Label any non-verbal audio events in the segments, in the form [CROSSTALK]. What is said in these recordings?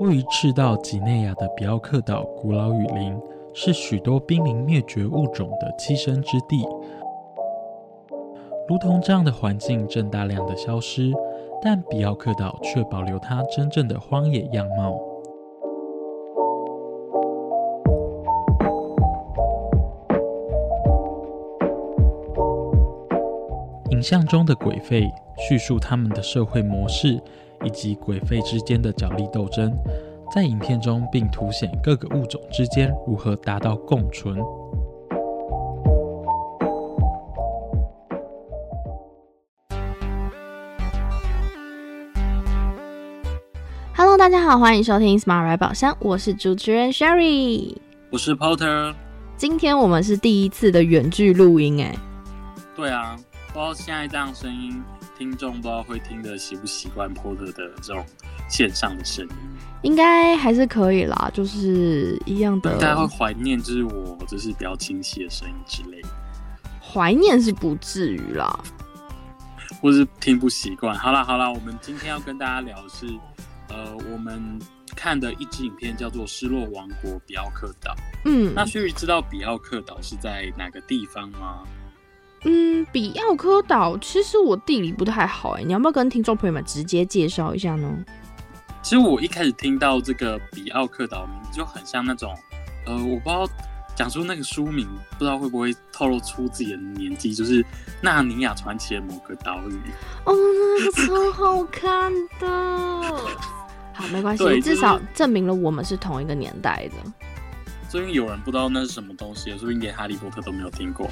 位于赤道几内亚的比奥克岛古老雨林，是许多濒临灭绝物种的栖身之地。如同这样的环境正大量的消失，但比奥克岛却保留它真正的荒野样貌。影像中的鬼吠叙述他们的社会模式以及鬼吠之间的角力斗争，在影片中并凸显各个物种之间如何达到共存。Hello，大家好，欢迎收听 Smart Right 宝箱，我是主持人 Sherry，我是 Porter。今天我们是第一次的远距录音，哎，对啊。不知道现在这样声音，听众不知道会听得习不习惯 Porter 的这种线上的声音，应该还是可以啦，就是一样的。大家会怀念，就是我就是比较清晰的声音之类。怀念是不至于啦，或是听不习惯。好了好了，我们今天要跟大家聊的是，呃，我们看的一支影片叫做《失落王国比奥克岛》。嗯，那薛宇知道比奥克岛是在哪个地方吗？嗯，比奥科岛其实我地理不太好哎，你要不要跟听众朋友们直接介绍一下呢？其实我一开始听到这个比奥克岛名字就很像那种，呃，我不知道讲出那个书名，不知道会不会透露出自己的年纪，就是《纳尼亚传奇》的某个岛屿。哦，那个超好看的。[LAUGHS] 好，没关系，至少证明了我们是同一个年代的。所以有人不知道那是什么东西，说不定连哈利波特都没有听过，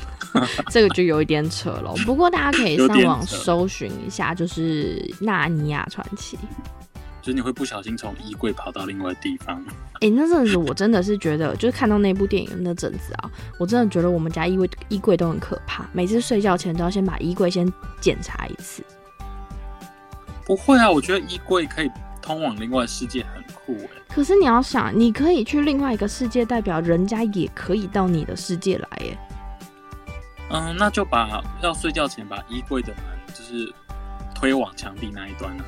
这个就有一点扯了。[LAUGHS] 不过大家可以上网搜寻一下，就是《纳尼亚传奇》，就是你会不小心从衣柜跑到另外地方。哎，那阵子我真的是觉得，[LAUGHS] 就是看到那部电影那阵子啊，我真的觉得我们家衣柜衣柜都很可怕，每次睡觉前都要先把衣柜先检查一次。不会啊，我觉得衣柜可以通往另外世界，很酷哎。可是你要想，你可以去另外一个世界，代表人家也可以到你的世界来耶。嗯，那就把要睡觉前把衣柜的门就是推往墙壁那一端呢？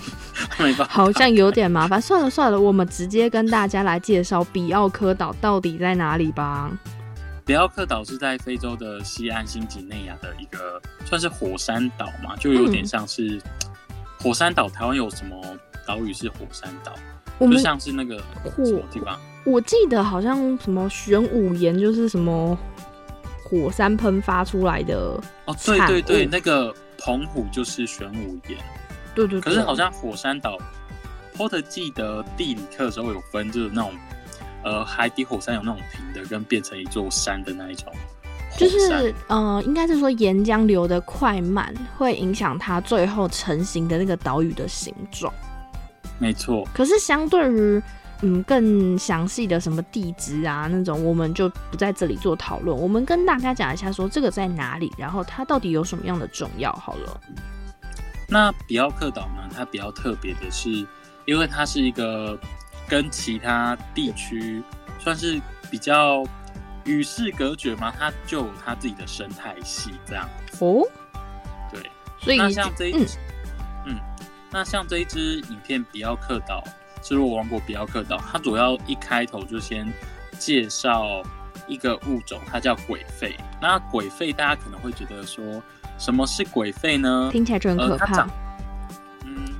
[LAUGHS] 没办法，好像有点麻烦。算了算了，我们直接跟大家来介绍比奥科岛到底在哪里吧。比奥克岛是在非洲的西岸新几内亚的一个算是火山岛嘛，就有点像是火山岛。台湾有什么岛屿是火山岛？就像是那个火地方，我记得好像什么玄武岩，就是什么火山喷发出来的哦。对对对，那个澎湖就是玄武岩。对对。可是好像火山岛，Porter 记得地理课的时候有分，就是那种呃海底火山有那种平的，跟变成一座山的那一种。就是呃，应该是说岩浆流的快慢会影响它最后成型的那个岛屿的形状。没错，可是相对于嗯更详细的什么地址啊那种，我们就不在这里做讨论。我们跟大家讲一下，说这个在哪里，然后它到底有什么样的重要。好了，那比奥克岛呢？它比较特别的是，因为它是一个跟其他地区算是比较与世隔绝嘛，它就有它自己的生态系这样。哦，对，所以那像这一。那像这一支影片《比奥克岛》失落王国，《比奥克岛》它主要一开头就先介绍一个物种，它叫鬼吠。那鬼吠大家可能会觉得说，什么是鬼吠呢？听起来就很可怕。嗯，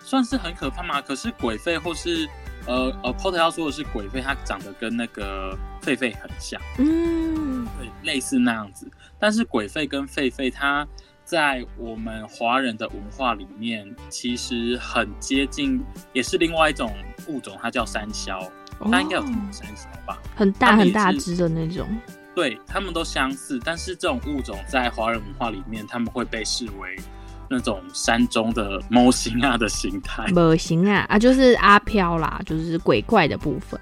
算是很可怕吗？可是鬼吠或是呃呃，Porter 要说的是鬼吠，它长得跟那个狒狒很像。嗯，对，类似那样子。但是鬼吠跟狒狒它。在我们华人的文化里面，其实很接近，也是另外一种物种，它叫山魈。它应该有三小吧，很大很大只的那种。对，它们都相似，但是这种物种在华人文化里面，他们会被视为那种山中的模型啊的形态。模型啊啊，就是阿飘啦，就是鬼怪的部分。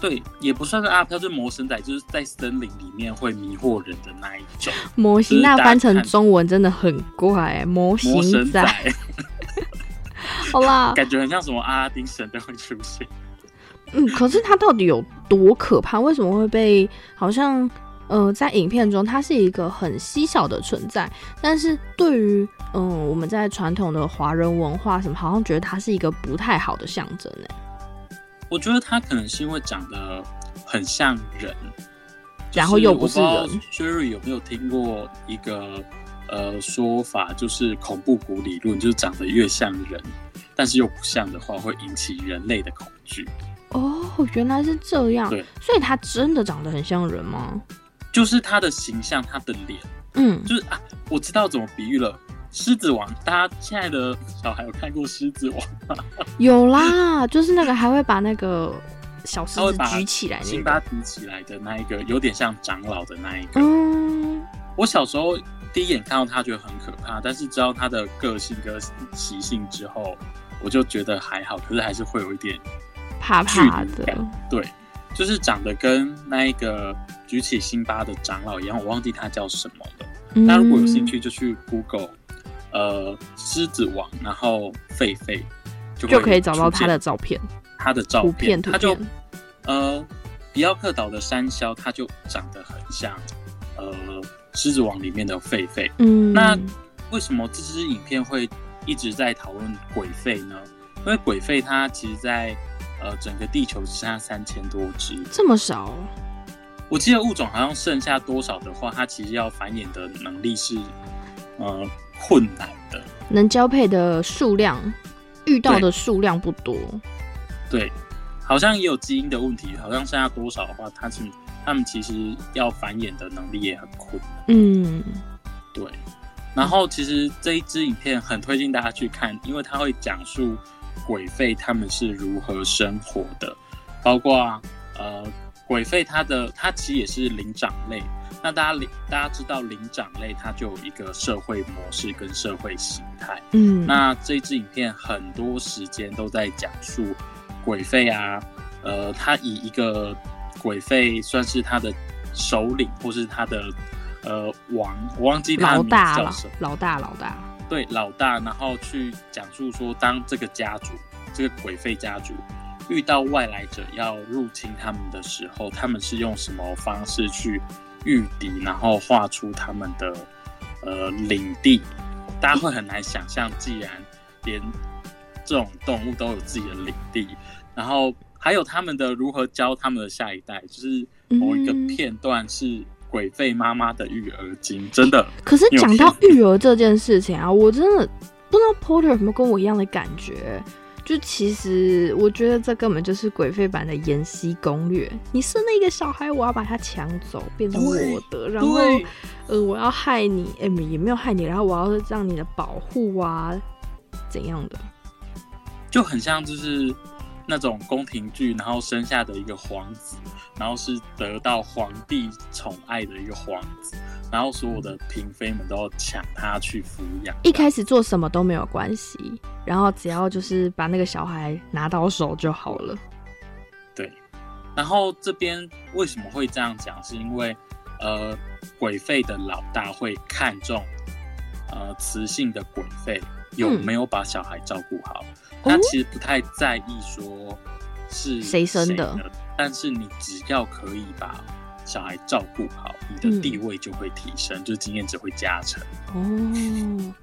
对，也不算是阿飘，就是魔神仔，就是在森林里面会迷惑人的那一种。模型那翻成中文真的很怪，模型仔。[LAUGHS] 好啦，[LAUGHS] 感觉很像什么阿拉丁神都会出现。嗯，可是它到底有多可怕？为什么会被好像呃在影片中它是一个很稀少的存在？但是对于嗯我们在传统的华人文化什么，好像觉得它是一个不太好的象征呢？我觉得他可能是因为长得很像人，然后又不是人。Sherry 有没有听过一个呃说法，就是恐怖谷理论，就是长得越像人，但是又不像的话，会引起人类的恐惧。哦，原来是这样。对，所以他真的长得很像人吗？就是他的形象，他的脸，嗯，就是啊，我知道怎么比喻了。狮子王，大家亲爱的小孩有看过狮子王吗？有啦，[LAUGHS] 就是那个还会把那个小狮子举起来，辛巴举起来的那一个，有点像长老的那一个。嗯，我小时候第一眼看到他觉得很可怕，但是知道他的个性跟习性之后，我就觉得还好，可是还是会有一点。怕怕的，对，就是长得跟那一个举起辛巴的长老一样，我忘记他叫什么了。那如果有兴趣，就去 Google，呃，狮子王，然后狒狒，就可以找到他的照片。他的照片，他就呃，比奥克岛的山魈，它就长得很像呃，狮子王里面的狒狒。嗯，那为什么这支影片会一直在讨论鬼狒呢？因为鬼狒它其实，在呃，整个地球只剩下三千多只，这么少？我记得物种好像剩下多少的话，它其实要繁衍的能力是呃困难的，能交配的数量遇到的数量不多。对，好像也有基因的问题，好像剩下多少的话，它是他们其实要繁衍的能力也很困难。嗯，对。然后其实这一支影片很推荐大家去看，因为它会讲述。鬼肺他们是如何生活的？包括呃，鬼狒它的它其实也是灵长类。那大家灵大家知道灵长类它就有一个社会模式跟社会形态。嗯，那这支影片很多时间都在讲述鬼狒啊，呃，他以一个鬼狒算是他的首领或是他的呃王，我忘记叫什么，老大老大。对老大，然后去讲述说，当这个家族，这个鬼狒家族遇到外来者要入侵他们的时候，他们是用什么方式去御敌，然后画出他们的呃领地。大家会很难想象，既然连这种动物都有自己的领地，然后还有他们的如何教他们的下一代，就是某一个片段是。鬼费妈妈的育儿经真的，[LAUGHS] 可是讲到育儿这件事情啊，我真的不知道 Porter 有没有跟我一样的感觉。就其实我觉得这根本就是鬼费版的《延禧攻略》。你生了一个小孩，我要把他抢走，变成我的，然后呃，我要害你，哎，也没有害你，然后我要让你的保护啊，怎样的，就很像就是。那种宫廷剧，然后生下的一个皇子，然后是得到皇帝宠爱的一个皇子，然后所有的嫔妃们都要抢他去抚养。一开始做什么都没有关系，然后只要就是把那个小孩拿到手就好了。对，然后这边为什么会这样讲？是因为呃，鬼废的老大会看中呃雌性的鬼废有没有把小孩照顾好。他其实不太在意说是谁生的，但是你只要可以把小孩照顾好，你的地位就会提升，就经验值会加成。哦，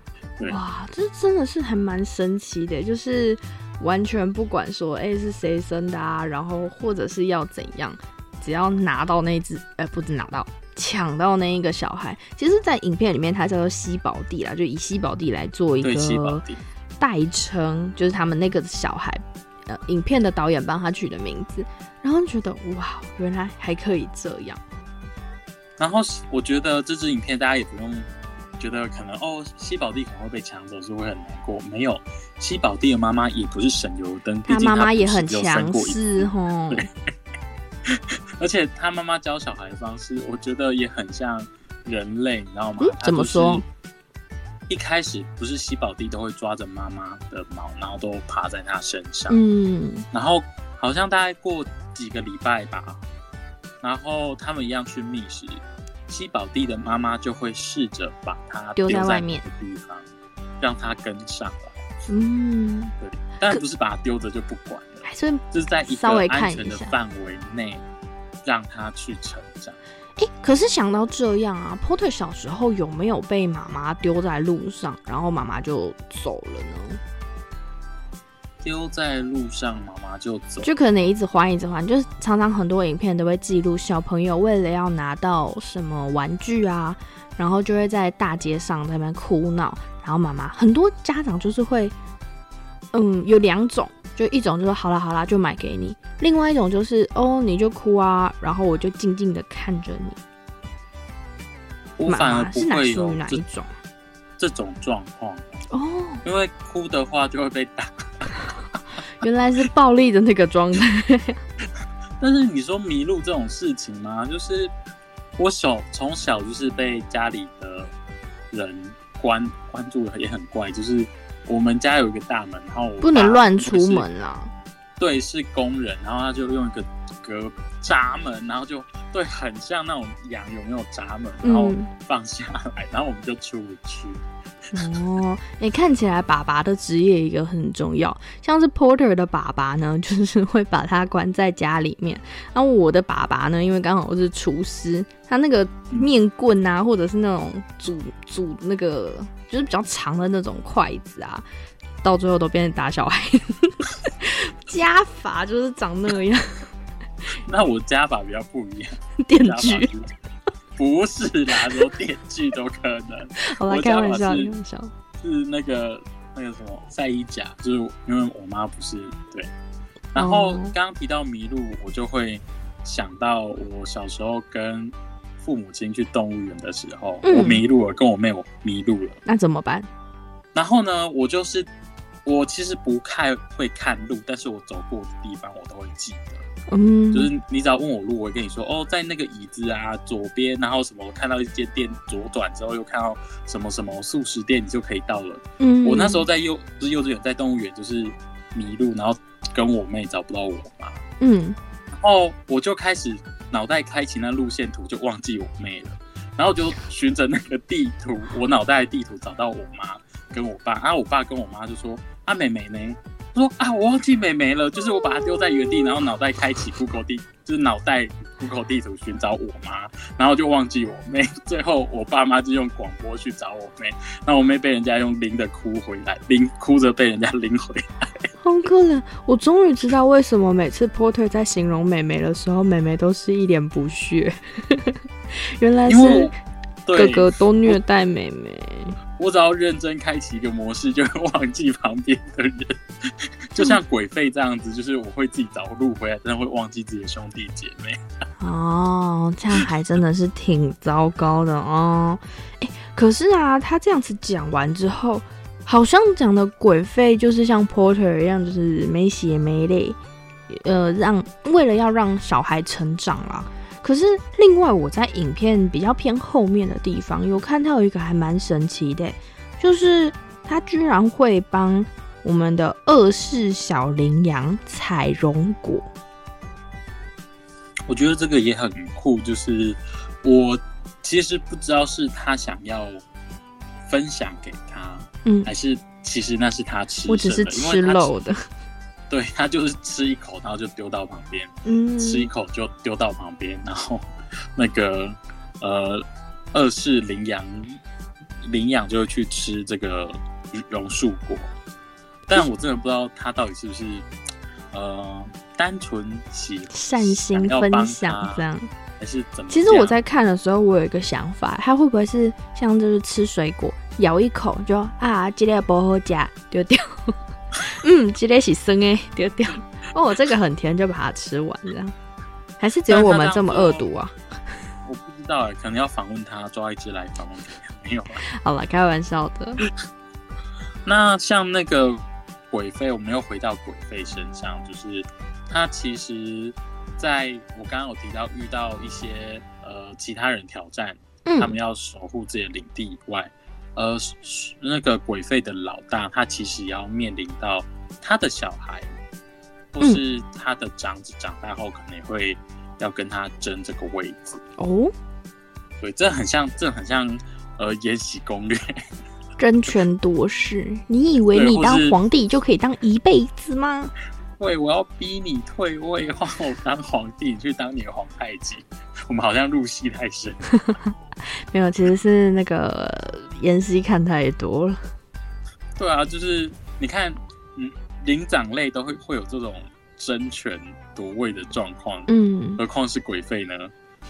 哇，这真的是还蛮神奇的，就是完全不管说哎是谁生的啊，然后或者是要怎样，只要拿到那只，呃，不止拿到，抢到那一个小孩，其实，在影片里面它叫做西宝地啦，就以西宝地来做一个。代称就是他们那个小孩，呃，影片的导演帮他取的名字，然后觉得哇，原来还可以这样。然后我觉得这支影片大家也不用觉得可能哦，西宝弟可能会被抢走，是会很难过。没有，西宝弟的妈妈也不是省油灯，他妈妈也很强势哦。[LAUGHS] [LAUGHS] 而且他妈妈教小孩的方式，我觉得也很像人类，你知道吗？怎么说？一开始不是西宝弟都会抓着妈妈的毛，然后都趴在她身上。嗯，然后好像大概过几个礼拜吧，然后他们一样去觅食，西宝弟的妈妈就会试着把它丢在外面的地方，让它跟上来。嗯，对，但不是把它丢着就不管了，所以就是在一个安全的范围内让他去成长。哎，可是想到这样啊，Porter 小时候有没有被妈妈丢在路上，然后妈妈就走了呢？丢在路上，妈妈就走，就可能一直还，一直还，就是常常很多影片都会记录小朋友为了要拿到什么玩具啊，然后就会在大街上在那边哭闹，然后妈妈很多家长就是会，嗯，有两种。就一种就是好啦好啦就买给你，另外一种就是哦你就哭啊，然后我就静静的看着你。我反而不会有哪一种这种状况哦，因为哭的话就会被打。[LAUGHS] 原来是暴力的那个状态。[LAUGHS] 但是你说迷路这种事情吗？就是我小从小就是被家里的人关关注的，也很怪，就是。我们家有一个大门，然后不能乱出门啦。对，是工人，然后他就用一个隔闸门，然后就对，很像那种羊有没有闸门，然后放下来，然后我们就出不去。哦，你看起来爸爸的职业一个很重要，像是 Porter 的爸爸呢，就是会把他关在家里面。然后我的爸爸呢，因为刚好是厨师，他那个面棍啊，或者是那种煮煮那个。就是比较长的那种筷子啊，到最后都变成打小孩。加法就是长那样。[LAUGHS] 那我加法比较不一样。电锯？不是啦，说电锯都可能。[LAUGHS] 好了，开玩笑，开玩笑。是那个那个什么赛衣甲，就是因为我妈不是对。然后刚刚提到迷路，我就会想到我小时候跟。父母亲去动物园的时候，我迷路了，跟我妹我迷路了，那怎么办？然后呢，我就是我其实不太会看路，但是我走过的地方我都会记得。嗯，就是你只要问我路，我会跟你说哦，在那个椅子啊左边，然后什么看到一间店左转之后又看到什么什么素食店，你就可以到了。嗯，我那时候在幼不是幼稚园，在动物园就是迷路，然后跟我妹找不到我妈。嗯，然后我就开始。脑袋开启那路线图就忘记我妹了，然后就循着那个地图，我脑袋的地图找到我妈跟我爸，然后我爸跟我妈就说：“啊，妹妹呢？”说：“啊，我忘记妹妹了，就是我把她丢在原地，然后脑袋开启 Google 地，就是脑袋 Google 地图寻找我妈，然后就忘记我妹。[LAUGHS] 最后我爸妈就用广播去找我妹，那我妹被人家用拎的哭回来，拎哭着被人家拎回来。”好可怜！我终于知道为什么每次 Porter 在形容美眉的时候，美眉都是一脸不屑。[LAUGHS] 原来是哥哥都虐待美眉。我只要认真开启一个模式，就会忘记旁边的人，[LAUGHS] 就像鬼费这样子，就是我会自己找路回来，但会忘记自己的兄弟姐妹。哦，这样还真的是挺糟糕的哦。哎，可是啊，他这样子讲完之后。好像讲的鬼费就是像 Porter 一样，就是没血没泪，呃，让为了要让小孩成长啦。可是另外我在影片比较偏后面的地方，有看到一个还蛮神奇的，就是他居然会帮我们的二世小羚羊采绒果。我觉得这个也很酷，就是我其实不知道是他想要分享给他。嗯，还是其实那是他吃，我只是吃肉的。对他就是吃一口，然后就丢到旁边。嗯，吃一口就丢到旁边，然后那个呃二世羚羊羚羊就会去吃这个榕树果。但我真的不知道他到底是不是呃单纯喜善心分享这样，还是怎么？其实我在看的时候，我有一个想法，他会不会是像就是吃水果？咬一口就啊，这个不好夹丢掉。[LAUGHS] 嗯，这个是生诶，丢掉。哦，这个很甜，就把它吃完这样。还是只有我们这么恶毒啊？我不知道哎，可能要访问他，抓一只来访问他。没有。好了，开玩笑的。那像那个鬼费，我们又回到鬼费身上，就是他其实在我刚刚有提到遇到一些呃其他人挑战，他们要守护自己的领地以外，呃，那个鬼费的老大，他其实要面临到他的小孩，或是他的长子长大后，可能也会要跟他争这个位置哦。对，这很像，这很像呃《延禧攻略 [LAUGHS]》。争权夺势，你以为你当皇帝就可以当一辈子吗？喂，我要逼你退位，换我当皇帝，你去当你的皇太极。[LAUGHS] 我们好像入戏太深。[LAUGHS] 没有，其实是那个演戏看太多了。对啊，就是你看，嗯，灵长类都会会有这种争权夺位的状况，嗯，何况是鬼废呢？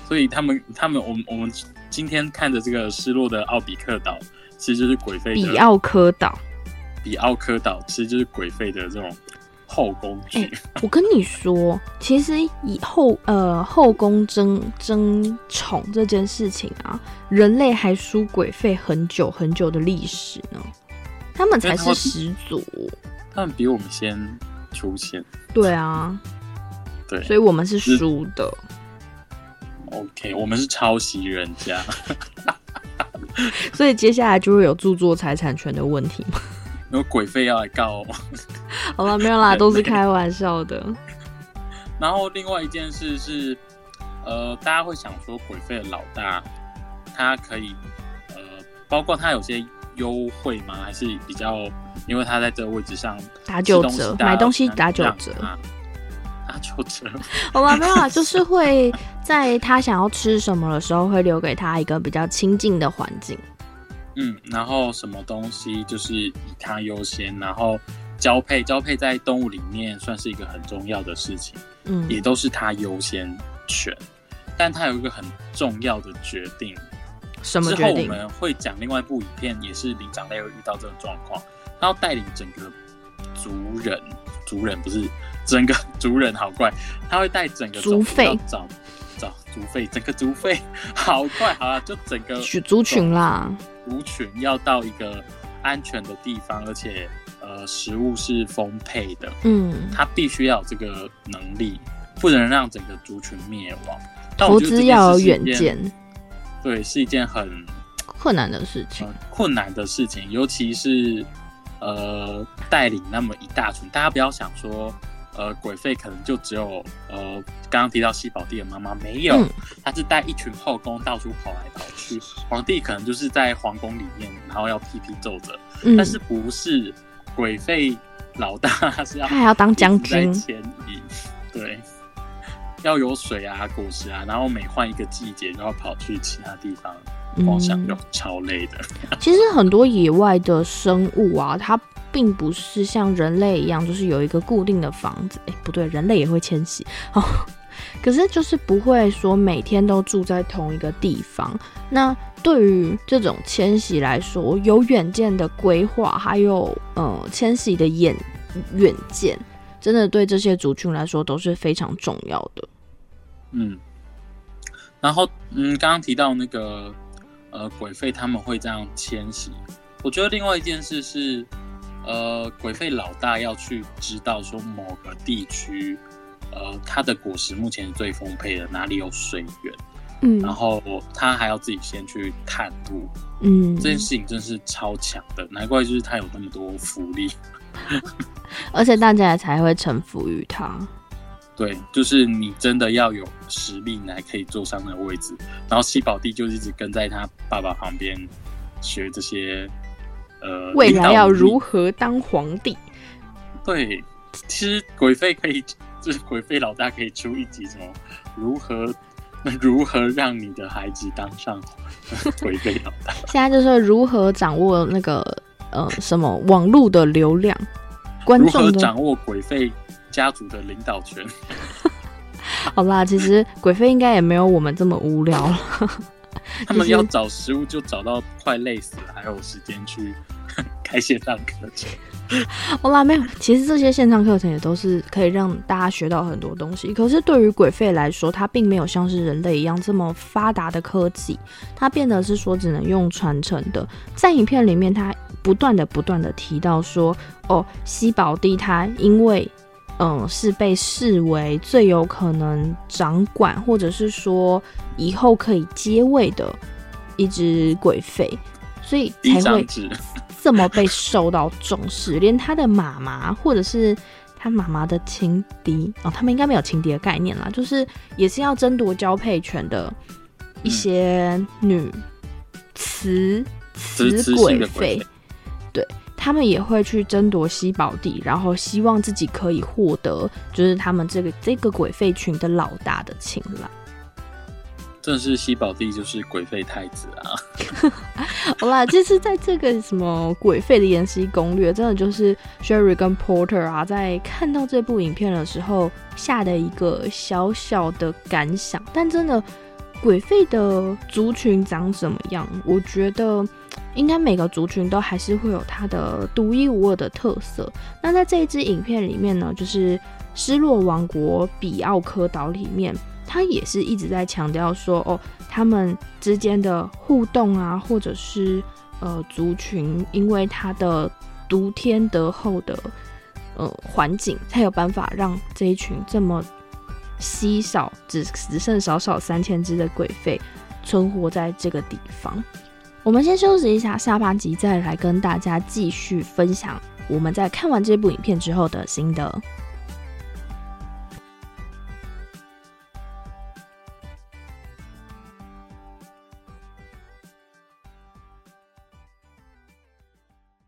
所以他们，他们，我们，我们今天看的这个失落的奥比克岛。其实就是鬼废比奥科岛，比奥科岛其实就是鬼废的这种后宫剧。我跟你说，其实以后呃后宫争争宠这件事情啊，人类还输鬼费很久很久的历史呢。他们才是始祖，他们比我们先出现。对啊，对，所以我们是输的。OK，我们是抄袭人家。[LAUGHS] 所以接下来就会有著作财产权的问题吗？[LAUGHS] 有鬼费要来告？好了，没有啦，[LAUGHS] 都是开玩笑的。然后另外一件事是，呃，大家会想说，鬼费的老大他可以，呃，包括他有些优惠吗？还是比较，因为他在这个位置上打九折，买东西打九折。打九折，[LAUGHS] 好吧，没有啊，就是会在他想要吃什么的时候，会留给他一个比较亲近的环境。嗯，然后什么东西就是以他优先，然后交配，交配在动物里面算是一个很重要的事情，嗯，也都是它优先权。但他有一个很重要的决定，什么之后我们会讲另外一部影片，也是灵长类会遇到这种状况，它要带领整个族人，族人不是。整个族人好怪，他会带整个族费找找族费，整个族费 [LAUGHS] 好怪，好了，就整个族群啦，族群要到一个安全的地方，而且呃食物是丰沛的，嗯，他必须要有这个能力，不能让整个族群灭亡。投资要有远见，对，是一件很困难的事情，困难的事情，尤其是呃带领那么一大群，大家不要想说。呃，鬼费可能就只有呃，刚刚提到西宝帝的妈妈没有，他是带一群后宫到处跑来跑去。皇帝可能就是在皇宫里面，然后要批批奏折，但是不是鬼费老大 [LAUGHS] 是要他还要当将军牵引，对，要有水啊、果实啊，然后每换一个季节，然后跑去其他地方，光想就超累的。[LAUGHS] 其实很多野外的生物啊，它。并不是像人类一样，就是有一个固定的房子。哎，不对，人类也会迁徙哦。[LAUGHS] 可是就是不会说每天都住在同一个地方。那对于这种迁徙来说，有远见的规划，还有呃迁徙的眼远见，真的对这些族群来说都是非常重要的。嗯，然后嗯，刚刚提到那个呃鬼费他们会这样迁徙，我觉得另外一件事是。呃，鬼费老大要去知道说某个地区，呃，它的果实目前是最丰沛的，哪里有水源，嗯，然后他还要自己先去探路，嗯，这件事情真是超强的，难怪就是他有那么多福利，[LAUGHS] 而且大家才会臣服于他。对，就是你真的要有实力，你才可以坐上那个位置。然后七宝弟就一直跟在他爸爸旁边学这些。呃，未来要如何当皇帝？对，其实鬼费可以，就是鬼费老大可以出一集，什么如何如何让你的孩子当上鬼费老大？现在就是如何掌握那个呃什么网络的流量，观众如何掌握鬼费家族的领导权？[LAUGHS] 好啦，其实鬼费应该也没有我们这么无聊了。[LAUGHS] 他们要找食物就找到快累死了，还有时间去开线上课程。[LAUGHS] 好啦，没有，其实这些线上课程也都是可以让大家学到很多东西。可是对于鬼费来说，它并没有像是人类一样这么发达的科技，它变得是说只能用传承的。在影片里面，它不断的不断的提到说，哦，西宝地他因为。嗯，是被视为最有可能掌管，或者是说以后可以接位的一只鬼废，所以才会这么被受到重视。[LAUGHS] 连他的妈妈，或者是他妈妈的情敌哦，他们应该没有情敌的概念啦，就是也是要争夺交配权的一些女雌雌鬼废，对。他们也会去争夺西宝地，然后希望自己可以获得，就是他们这个这个鬼废群的老大的青睐。正是西宝地，就是鬼废太子啊！[LAUGHS] 好啦，其实在这个什么鬼废的延禧攻略，真的就是 Sherry 跟 Porter 啊，在看到这部影片的时候下的一个小小的感想。但真的，鬼废的族群长什么样？我觉得。应该每个族群都还是会有它的独一无二的特色。那在这一支影片里面呢，就是失落王国比奥科岛里面，他也是一直在强调说，哦，他们之间的互动啊，或者是呃族群，因为它的独天得厚的呃环境，才有办法让这一群这么稀少，只只剩少少三千只的鬼废存活在这个地方。我们先休息一下，下半集再来跟大家继续分享我们在看完这部影片之后的心得。